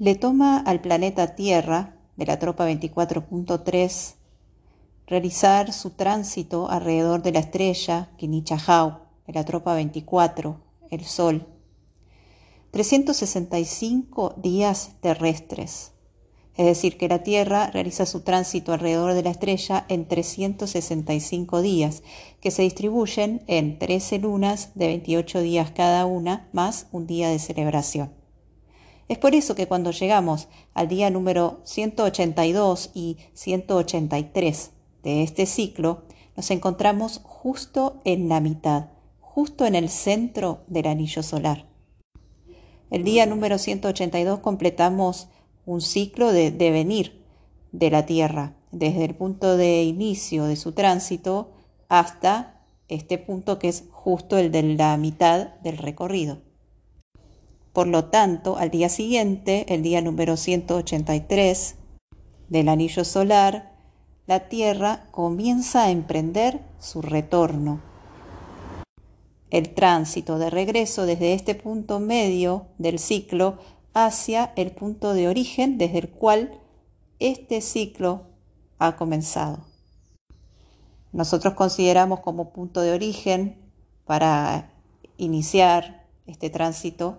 Le toma al planeta Tierra, de la tropa 24.3, realizar su tránsito alrededor de la estrella Kinichahau, de la tropa 24, el Sol. 365 días terrestres. Es decir, que la Tierra realiza su tránsito alrededor de la estrella en 365 días, que se distribuyen en 13 lunas de 28 días cada una, más un día de celebración. Es por eso que cuando llegamos al día número 182 y 183 de este ciclo, nos encontramos justo en la mitad, justo en el centro del anillo solar. El día número 182 completamos un ciclo de devenir de la Tierra, desde el punto de inicio de su tránsito hasta este punto que es justo el de la mitad del recorrido. Por lo tanto, al día siguiente, el día número 183 del anillo solar, la Tierra comienza a emprender su retorno. El tránsito de regreso desde este punto medio del ciclo hacia el punto de origen desde el cual este ciclo ha comenzado. Nosotros consideramos como punto de origen para iniciar este tránsito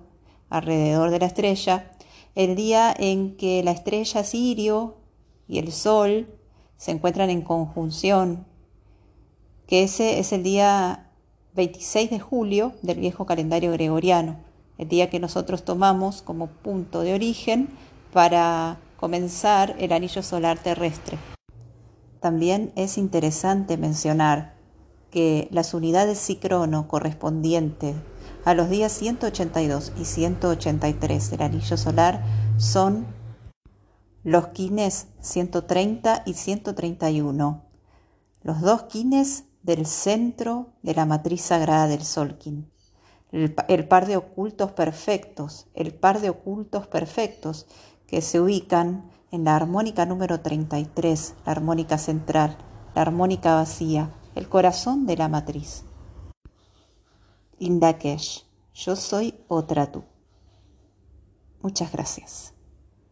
alrededor de la estrella el día en que la estrella Sirio y el Sol se encuentran en conjunción, que ese es el día 26 de julio del viejo calendario gregoriano, el día que nosotros tomamos como punto de origen para comenzar el anillo solar terrestre. También es interesante mencionar que las unidades Cicrono correspondientes a los días 182 y 183 del anillo solar son los quines 130 y 131, los dos quines del centro de la matriz sagrada del Solkin, el, el par de ocultos perfectos, el par de ocultos perfectos que se ubican en la armónica número 33, la armónica central, la armónica vacía, el corazón de la matriz. Indakesh, yo soy otra tú. Muchas gracias.